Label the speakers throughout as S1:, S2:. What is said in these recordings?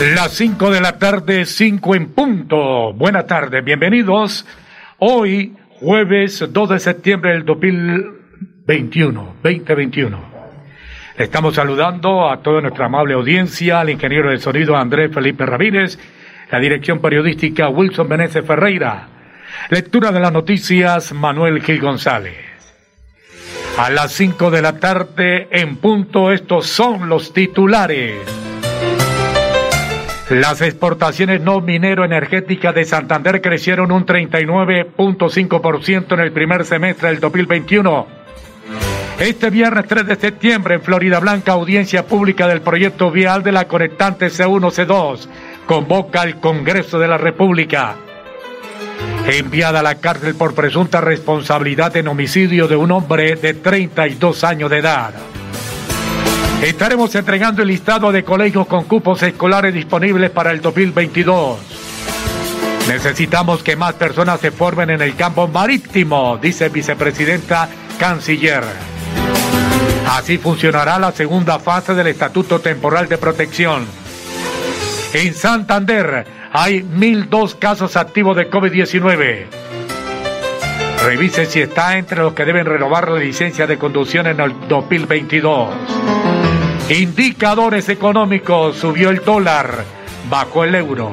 S1: Las 5 de la tarde, 5 en punto. Buenas tardes, bienvenidos. Hoy, jueves 2 de septiembre del 2021, 2021. Estamos saludando a toda nuestra amable audiencia, al ingeniero de sonido Andrés Felipe Ramírez, la dirección periodística Wilson Meneses Ferreira, lectura de las noticias Manuel Gil González. A las 5 de la tarde en punto, estos son los titulares. Las exportaciones no minero-energéticas de Santander crecieron un 39.5% en el primer semestre del 2021. Este viernes 3 de septiembre en Florida Blanca, audiencia pública del proyecto vial de la conectante C1-C2 convoca al Congreso de la República. Enviada a la cárcel por presunta responsabilidad en homicidio de un hombre de 32 años de edad. Estaremos entregando el listado de colegios con cupos escolares disponibles para el 2022. Necesitamos que más personas se formen en el campo marítimo, dice vicepresidenta canciller. Así funcionará la segunda fase del Estatuto Temporal de Protección. En Santander hay 1.002 casos activos de COVID-19. Revise si está entre los que deben renovar la licencia de conducción en el 2022. Indicadores económicos, subió el dólar, bajó el euro.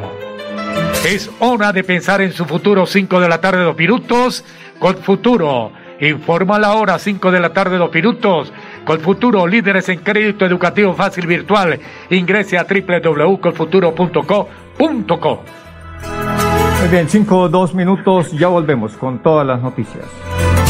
S1: Es hora de pensar en su futuro, 5 de la tarde, dos minutos. Con futuro, informa la hora, 5 de la tarde, dos minutos. Con futuro, líderes en crédito educativo fácil virtual. Ingrese a www.colfuturo.co.co.
S2: Muy bien, 5 o 2 minutos, ya volvemos con todas las noticias.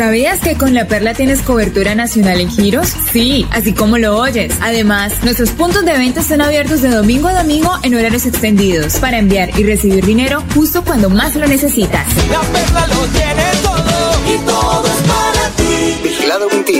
S3: ¿Sabías que con La Perla tienes cobertura nacional en giros? Sí, así como lo oyes. Además, nuestros puntos de venta están abiertos de domingo a domingo en horarios extendidos para enviar y recibir dinero justo cuando más lo necesitas.
S4: La Perla lo tiene todo y todo es para ti.
S5: Vigilado Mintic.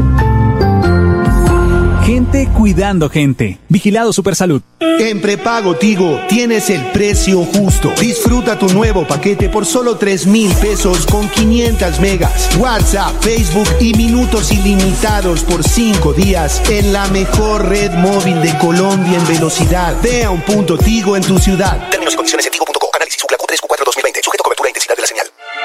S6: Gente cuidando gente. Vigilado Supersalud.
S7: En prepago Tigo tienes el precio justo. Disfruta tu nuevo paquete por solo 3 mil pesos con 500 megas, WhatsApp, Facebook y minutos ilimitados por 5 días en la mejor red móvil de Colombia en velocidad. Ve a un punto Tigo en tu ciudad.
S8: Términos y condiciones en tigo.co. Análisis Q 3 Q4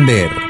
S9: Santander.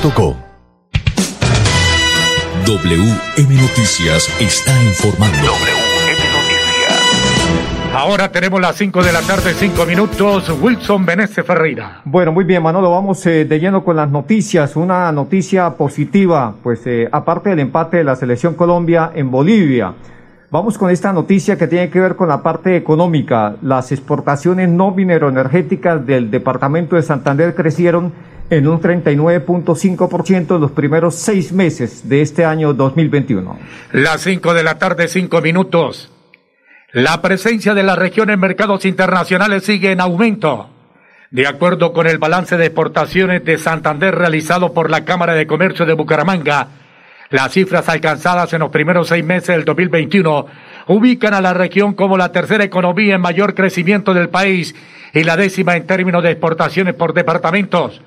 S10: WM Noticias está informando.
S1: WM Noticias. Ahora tenemos las 5 de la tarde, 5 minutos. Wilson Benesse Ferreira.
S2: Bueno, muy bien, Manolo. Vamos eh, de lleno con las noticias. Una noticia positiva, pues eh, aparte del empate de la Selección Colombia en Bolivia. Vamos con esta noticia que tiene que ver con la parte económica. Las exportaciones no mineroenergéticas del departamento de Santander crecieron en un 39.5% en los primeros seis meses de este año 2021.
S1: Las 5 de la tarde, 5 minutos. La presencia de la región en mercados internacionales sigue en aumento. De acuerdo con el balance de exportaciones de Santander realizado por la Cámara de Comercio de Bucaramanga, las cifras alcanzadas en los primeros seis meses del 2021 ubican a la región como la tercera economía en mayor crecimiento del país y la décima en términos de exportaciones por departamentos.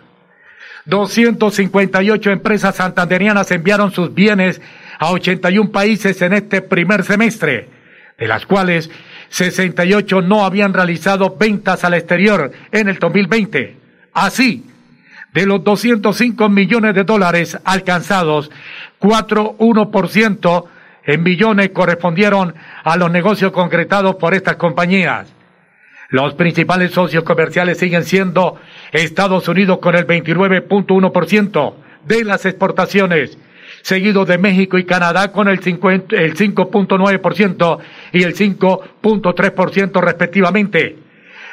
S1: 258 empresas santanderianas enviaron sus bienes a 81 países en este primer semestre, de las cuales 68 no habían realizado ventas al exterior en el 2020. Así, de los 205 millones de dólares alcanzados, 4,1% en millones correspondieron a los negocios concretados por estas compañías. Los principales socios comerciales siguen siendo Estados Unidos con el 29.1% de las exportaciones, seguido de México y Canadá con el 5.9% y el 5.3% respectivamente.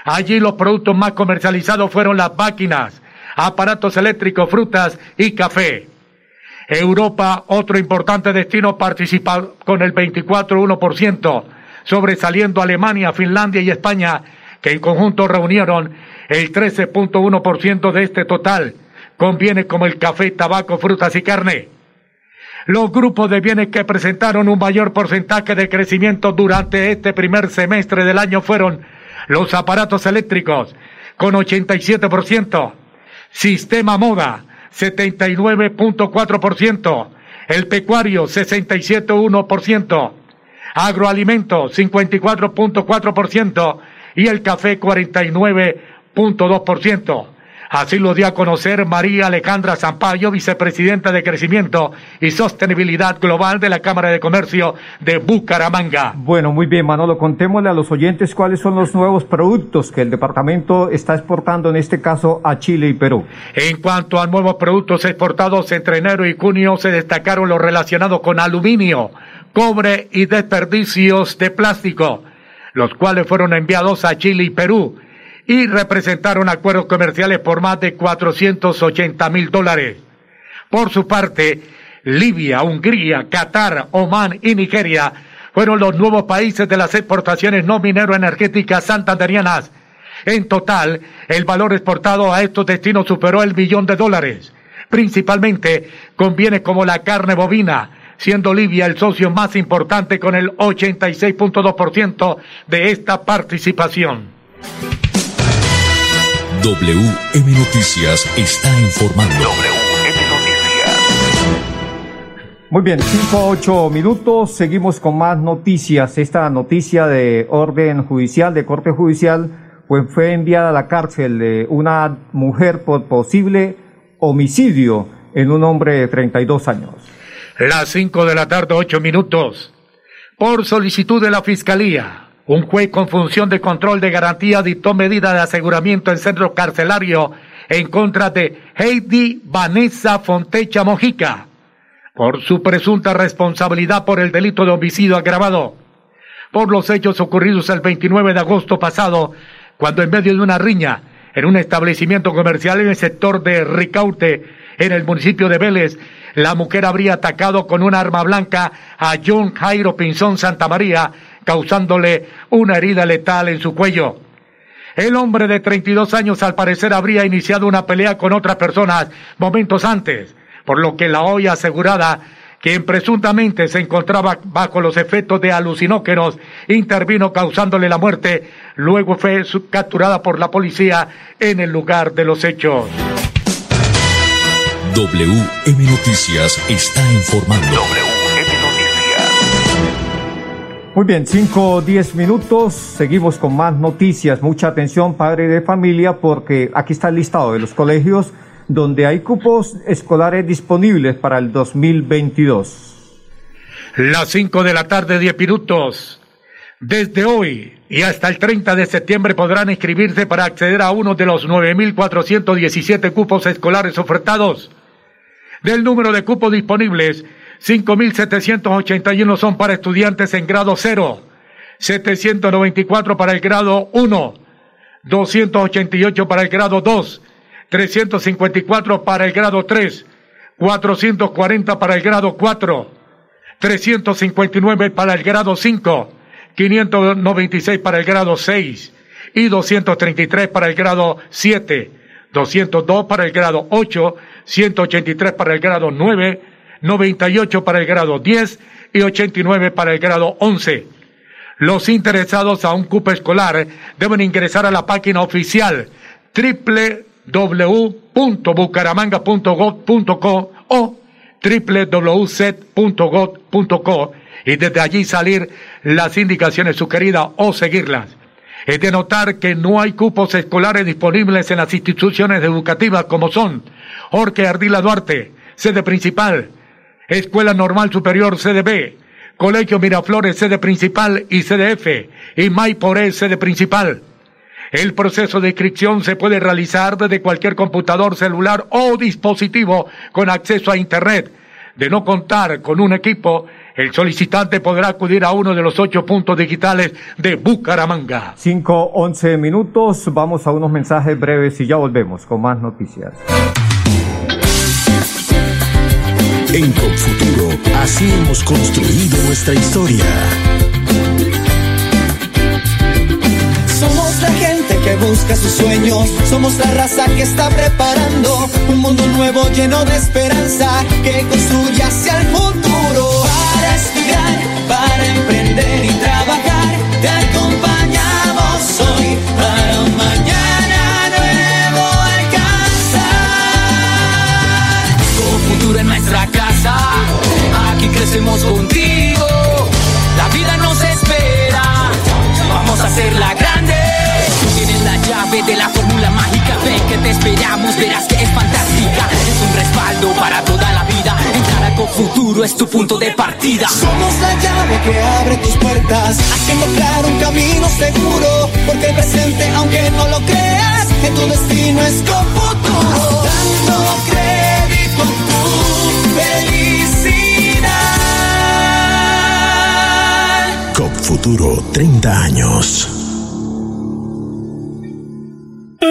S1: Allí los productos más comercializados fueron las máquinas, aparatos eléctricos, frutas y café. Europa, otro importante destino, participa con el 24.1%, sobresaliendo Alemania, Finlandia y España que en conjunto reunieron el 13.1% de este total, con bienes como el café, tabaco, frutas y carne. Los grupos de bienes que presentaron un mayor porcentaje de crecimiento durante este primer semestre del año fueron los aparatos eléctricos, con 87%, sistema moda, 79.4%, el pecuario, 67.1%, agroalimentos, 54.4%, y el café 49.2%. Así lo dio a conocer María Alejandra Zampayo, vicepresidenta de Crecimiento y Sostenibilidad Global de la Cámara de Comercio de Bucaramanga.
S2: Bueno, muy bien, Manolo, contémosle a los oyentes cuáles son los nuevos productos que el departamento está exportando, en este caso a Chile y Perú.
S1: En cuanto a nuevos productos exportados entre enero y junio, se destacaron los relacionados con aluminio, cobre y desperdicios de plástico los cuales fueron enviados a Chile y Perú y representaron acuerdos comerciales por más de 480 mil dólares. Por su parte, Libia, Hungría, Qatar, Omán y Nigeria fueron los nuevos países de las exportaciones no minero-energéticas santanderianas. En total, el valor exportado a estos destinos superó el billón de dólares, principalmente con bienes como la carne bovina, siendo Libia el socio más importante con el 86.2% de esta participación.
S10: WM Noticias está informando. WM
S2: Noticias. Muy bien, 5 a 8 minutos, seguimos con más noticias. Esta noticia de orden judicial, de corte judicial, pues fue enviada a la cárcel de una mujer por posible homicidio en un hombre de 32 años.
S1: Las cinco de la tarde, ocho minutos. Por solicitud de la Fiscalía, un juez con función de control de garantía dictó medida de aseguramiento en centro carcelario en contra de Heidi Vanessa Fontecha Mojica por su presunta responsabilidad por el delito de homicidio agravado. Por los hechos ocurridos el 29 de agosto pasado, cuando en medio de una riña en un establecimiento comercial en el sector de Ricaute, en el municipio de Vélez, la mujer habría atacado con un arma blanca a John Jairo Pinzón Santa María, causándole una herida letal en su cuello. El hombre de 32 años al parecer habría iniciado una pelea con otras personas momentos antes, por lo que la olla asegurada quien presuntamente se encontraba bajo los efectos de alucinógenos, intervino causándole la muerte. Luego fue capturada por la policía en el lugar de los hechos.
S10: WM Noticias está informando. WM
S2: Noticias. Muy bien, 5 o 10 minutos. Seguimos con más noticias. Mucha atención, padre de familia, porque aquí está el listado de los colegios donde hay cupos escolares disponibles para el 2022.
S1: Las 5 de la tarde, 10 minutos. Desde hoy y hasta el 30 de septiembre podrán inscribirse para acceder a uno de los 9.417 cupos escolares ofertados. Del número de cupos disponibles, 5.781 son para estudiantes en grado 0, 794 para el grado 1, 288 para el grado 2, 354 para el grado 3, 440 para el grado 4, 359 para el grado 5, 596 para el grado 6 y 233 para el grado 7, 202 para el grado 8, 183 para el grado 9, 98 para el grado 10 y 89 para el grado 11. Los interesados a un cupo escolar deben ingresar a la página oficial www.bucaramanga.gov.co o www.set.gov.co y desde allí salir las indicaciones sugeridas o seguirlas. Es de notar que no hay cupos escolares disponibles en las instituciones educativas como son Jorge Ardila Duarte, sede principal, Escuela Normal Superior CDB, Colegio Miraflores, sede principal y CDF, y Maiporé, sede principal. El proceso de inscripción se puede realizar desde cualquier computador, celular o dispositivo con acceso a Internet. De no contar con un equipo, el solicitante podrá acudir a uno de los ocho puntos digitales de Bucaramanga.
S2: Cinco, once minutos. Vamos a unos mensajes breves y ya volvemos con más noticias.
S11: En Confuturo, así hemos construido nuestra historia.
S4: Somos la gente que busca sus sueños, somos la raza que está preparando un mundo nuevo lleno de esperanza que construye hacia el futuro. Para emprender y trabajar, te acompañamos hoy para mañana nuevo alcanzar.
S12: Con futuro en nuestra casa, aquí crecemos contigo. La vida nos espera, es tu punto de partida.
S4: Somos la llave que abre tus puertas, haciendo claro un camino seguro. Porque el presente, aunque no lo creas, en tu destino es con futuro. Dando crédito a tu felicidad.
S11: COP Futuro 30 años.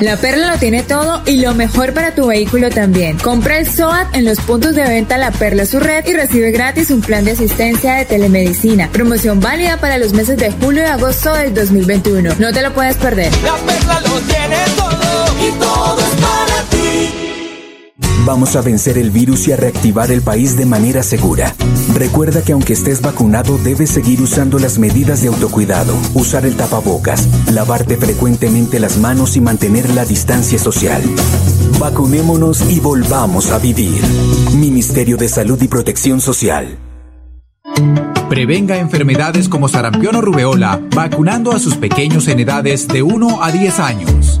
S3: La Perla lo tiene todo y lo mejor para tu vehículo también. Compra el SOAT en los puntos de venta La Perla su red y recibe gratis un plan de asistencia de telemedicina. Promoción válida para los meses de julio y agosto del 2021. No te lo puedes perder.
S4: La perla lo tiene todo y todo es.
S5: Vamos a vencer el virus y a reactivar el país de manera segura. Recuerda que aunque estés vacunado, debes seguir usando las medidas de autocuidado, usar el tapabocas, lavarte frecuentemente las manos y mantener la distancia social. Vacunémonos y volvamos a vivir. Ministerio de Salud y Protección Social.
S9: Prevenga enfermedades como sarampión o rubeola vacunando a sus pequeños en edades de 1 a 10 años.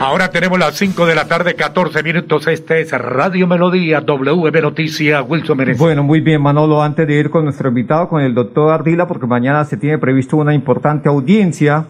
S1: Ahora tenemos las 5 de la tarde, 14 minutos. Este es Radio Melodía, WM Noticias, Wilson Menezes.
S2: Bueno, muy bien, Manolo. Antes de ir con nuestro invitado, con el doctor Ardila, porque mañana se tiene previsto una importante audiencia,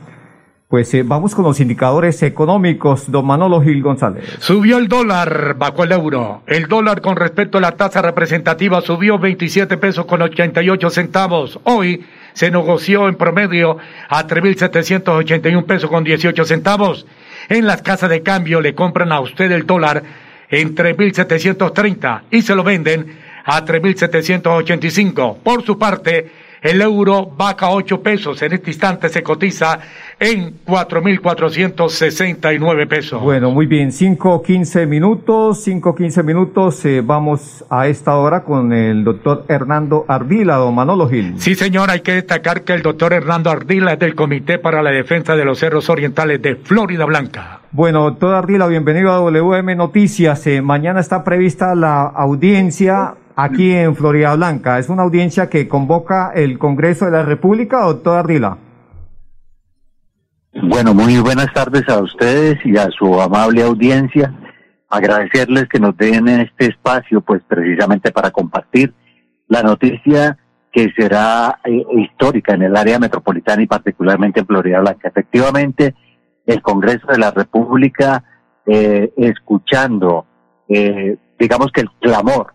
S2: pues eh, vamos con los indicadores económicos. Don Manolo Gil González.
S1: Subió el dólar, bajó el euro. El dólar con respecto a la tasa representativa subió 27 pesos con 88 centavos. Hoy se negoció en promedio a 3.781 pesos con 18 centavos. En las casas de cambio le compran a usted el dólar en 3.730 y se lo venden a 3.785. Por su parte, el euro baja 8 pesos. En este instante se cotiza en 4.469 pesos.
S2: Bueno, muy bien. 5, 15 minutos. 5, 15 minutos. Eh, vamos a esta hora con el doctor Hernando Ardila, don Manolo Gil.
S1: Sí, señor. Hay que destacar que el doctor Hernando Ardila es del Comité para la Defensa de los Cerros Orientales de Florida Blanca.
S2: Bueno, doctor Ardila, bienvenido a WM Noticias. Eh, mañana está prevista la audiencia aquí en Florida Blanca. Es una audiencia que convoca el Congreso de la República, doctor Ardila.
S13: Bueno, muy buenas tardes a ustedes y a su amable audiencia. Agradecerles que nos den este espacio, pues precisamente para compartir la noticia que será eh, histórica en el área metropolitana y particularmente en Florida Blanca. Efectivamente, el Congreso de la República, eh, escuchando, eh, digamos que el clamor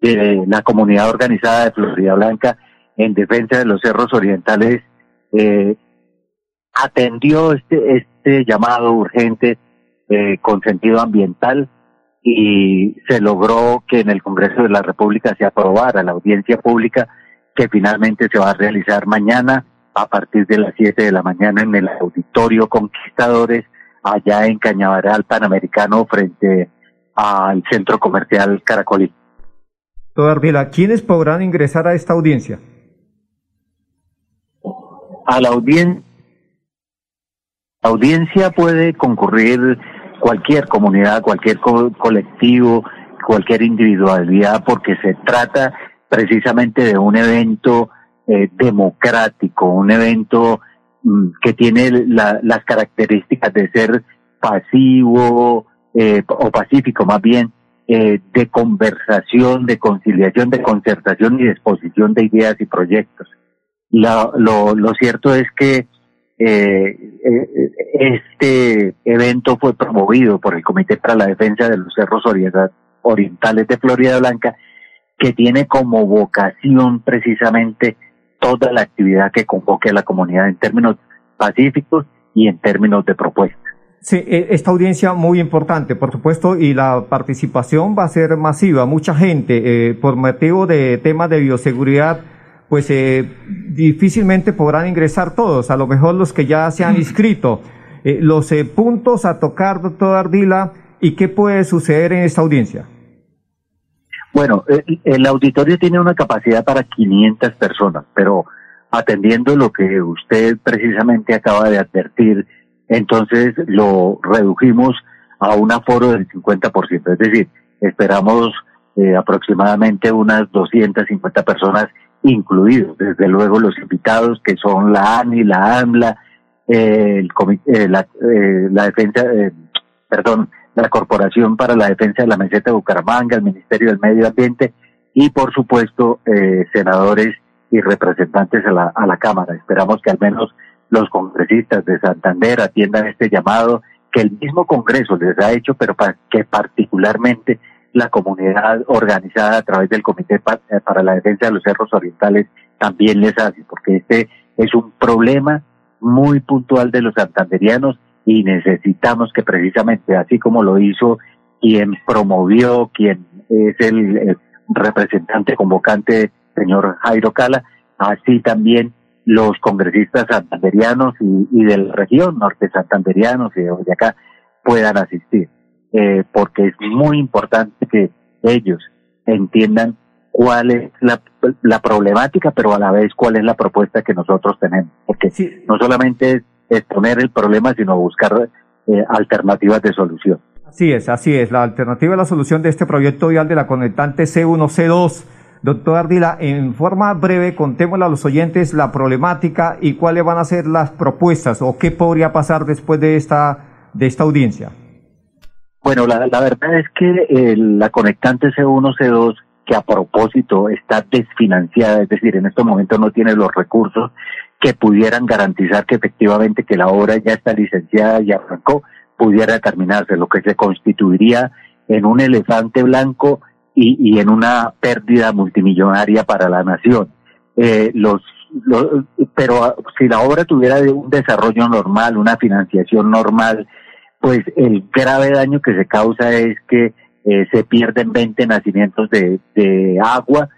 S13: de la comunidad organizada de Florida Blanca en defensa de los cerros orientales, eh, atendió este, este llamado urgente eh, con sentido ambiental y se logró que en el Congreso de la República se aprobara la audiencia pública que finalmente se va a realizar mañana a partir de las 7 de la mañana en el Auditorio Conquistadores allá en Cañaveral Panamericano frente al Centro Comercial Caracolí.
S2: Doctor ¿quiénes podrán ingresar a esta audiencia?
S13: A la audiencia audiencia puede concurrir cualquier comunidad, cualquier co colectivo, cualquier individualidad, porque se trata precisamente de un evento eh, democrático, un evento mm, que tiene la, las características de ser pasivo eh, o pacífico más bien, eh, de conversación, de conciliación, de concertación y de exposición de ideas y proyectos. La, lo, cierto es que eh, eh, este evento fue promovido por el Comité para la Defensa de los Cerros Orientales de Florida Blanca, que tiene como vocación precisamente toda la actividad que convoque a la comunidad en términos pacíficos y en términos de propuestas.
S2: Sí, e, esta audiencia muy importante, por supuesto, y la participación va a ser masiva. Mucha gente, eh, por motivo de temas de bioseguridad, pues eh, difícilmente podrán ingresar todos, a lo mejor los que ya se han inscrito. Eh, los eh, puntos a tocar, doctor Ardila, y qué puede suceder en esta audiencia.
S13: Bueno, el, el auditorio tiene una capacidad para 500 personas, pero atendiendo lo que usted precisamente acaba de advertir, entonces lo redujimos a un aforo del 50%, es decir, esperamos eh, aproximadamente unas 250 personas incluidos, desde luego los invitados que son la ANI, la AMLA, eh, el eh, la, eh, la defensa, eh, perdón, la Corporación para la Defensa de la Meseta de Bucaramanga, el Ministerio del Medio Ambiente y por supuesto senadores y representantes a la, a la Cámara. Esperamos que al menos los congresistas de Santander atiendan este llamado que el mismo Congreso les ha hecho, pero para que particularmente la comunidad organizada a través del Comité eh, para la Defensa de los Cerros Orientales también les hace, porque este es un problema muy puntual de los santanderianos y necesitamos que precisamente, así como lo hizo quien promovió, quien es el, representante convocante, señor Jairo Cala, así también los congresistas santanderianos y, y de la región, norte santanderianos y de acá, puedan asistir eh, porque es muy importante que ellos entiendan cuál es la, la problemática, pero a la vez cuál es la propuesta que nosotros tenemos. Porque no solamente es exponer el problema, sino buscar eh, alternativas de solución.
S2: Así es, así es. La alternativa a la solución de este proyecto vial de la conectante C1C2. Doctor Ardila, en forma breve, contémosle a los oyentes la problemática y cuáles van a ser las propuestas o qué podría pasar después de esta, de esta audiencia.
S13: Bueno, la, la verdad es que la conectante C1C2 que a propósito está desfinanciada, es decir, en estos momentos no tiene los recursos que pudieran garantizar que efectivamente que la obra ya está licenciada y arrancó, pudiera terminarse, lo que se constituiría en un elefante blanco y, y en una pérdida multimillonaria para la nación. Eh, pero si la obra tuviera un desarrollo normal, una financiación normal, pues el grave daño que se causa es que eh, se pierden 20 nacimientos de, de agua,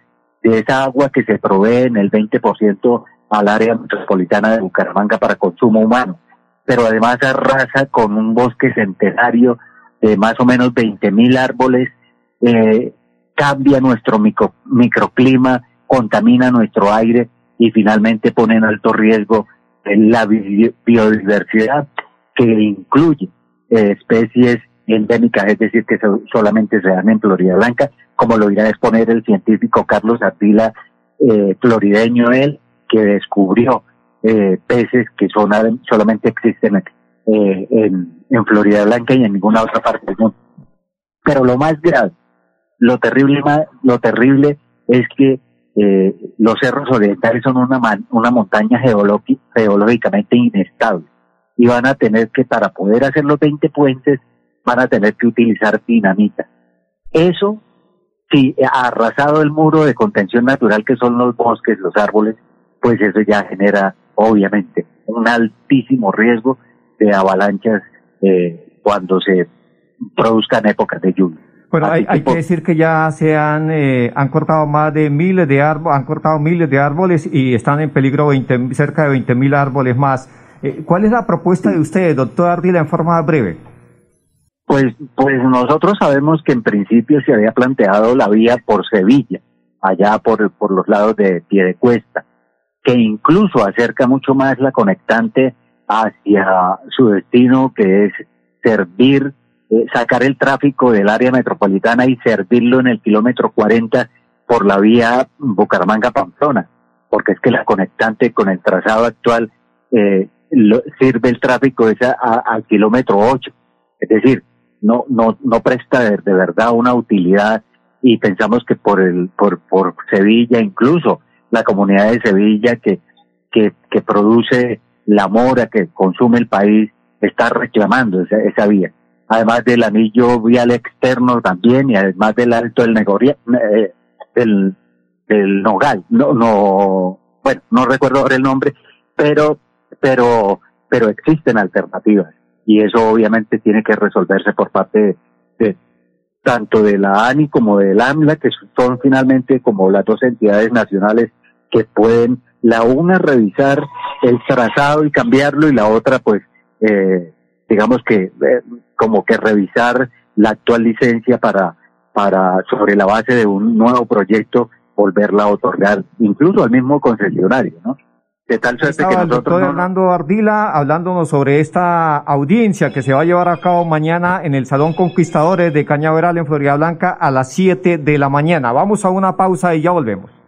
S13: de esa agua que se provee en el 20% al área metropolitana de Bucaramanga para consumo humano, pero además arrasa con un bosque centenario de más o menos 20 mil árboles, eh, cambia nuestro micro, microclima, contamina nuestro aire y finalmente pone en alto riesgo la biodiversidad que incluye eh, especies endémicas, es decir, que solamente se dan en Florida Blanca, como lo irá a exponer el científico Carlos Ardila, eh, florideño él, que descubrió eh, peces que son, solamente existen eh, en, en Florida Blanca y en ninguna otra parte del mundo. Pero lo más grave, lo terrible, lo terrible es que eh, los cerros orientales son una, una montaña geológicamente inestable y van a tener que, para poder hacer los 20 puentes, van a tener que utilizar dinamita. Eso, si ha arrasado el muro de contención natural que son los bosques, los árboles, pues eso ya genera, obviamente, un altísimo riesgo de avalanchas eh, cuando se produzcan épocas de lluvia.
S2: Bueno, hay, hay, que decir que ya se han, eh, han cortado más de miles de árboles, han cortado miles de árboles y están en peligro 20, cerca de 20 mil árboles más. Eh, ¿Cuál es la propuesta de ustedes, doctor Ardila, en forma breve?
S13: Pues, pues nosotros sabemos que en principio se había planteado la vía por Sevilla, allá por, por los lados de Piedecuesta, que incluso acerca mucho más la conectante hacia su destino, que es servir, eh, sacar el tráfico del área metropolitana y servirlo en el kilómetro 40 por la vía Bucaramanga-Pamplona, porque es que la conectante con el trazado actual eh, sirve el tráfico esa al kilómetro 8. Es decir, no, no, no presta de, verdad una utilidad y pensamos que por el, por, por Sevilla, incluso la comunidad de Sevilla que, que, que produce la mora que consume el país, está reclamando esa, esa vía. Además del anillo vial externo también y además del alto del negocio, eh, del, del Nogal, no, no, bueno, no recuerdo ahora el nombre, pero, pero, pero existen alternativas y eso obviamente tiene que resolverse por parte de, tanto de la ANI como del AMLA, que son finalmente como las dos entidades nacionales que pueden la una revisar el trazado y cambiarlo y la otra pues eh, digamos que eh, como que revisar la actual licencia para para sobre la base de un nuevo proyecto volverla a otorgar incluso al mismo concesionario, ¿no?
S2: De tal suerte que nosotros. El doctor Hernando Ardila hablándonos sobre esta audiencia que se va a llevar a cabo mañana en el Salón Conquistadores de Cañaveral en Florida Blanca a las 7 de la mañana. Vamos a una pausa y ya volvemos.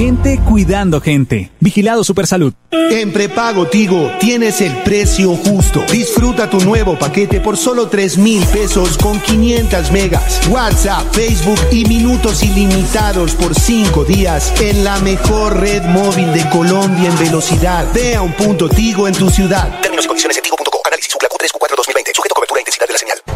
S6: Gente cuidando gente. Vigilado Supersalud.
S7: En prepago Tigo tienes el precio justo. Disfruta tu nuevo paquete por solo 3 mil pesos con 500 megas. WhatsApp, Facebook y minutos ilimitados por 5 días en la mejor red móvil de Colombia en velocidad. Ve a un punto Tigo en tu ciudad.
S8: Términos y condiciones en tigo.co. Análisis Q 3 Q4 2020. Sujeto a cobertura e intensidad de la señal.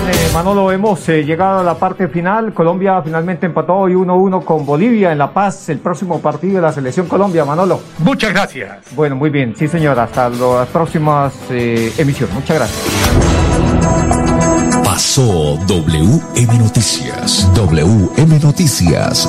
S2: bien, eh, Manolo, hemos eh, llegado a la parte final. Colombia finalmente empató hoy 1-1 con Bolivia en La Paz, el próximo partido de la selección Colombia, Manolo.
S1: Muchas gracias.
S2: Bueno, muy bien, sí señor, hasta las próximas eh, emisiones. Muchas gracias.
S10: Pasó WM Noticias.
S14: WM Noticias.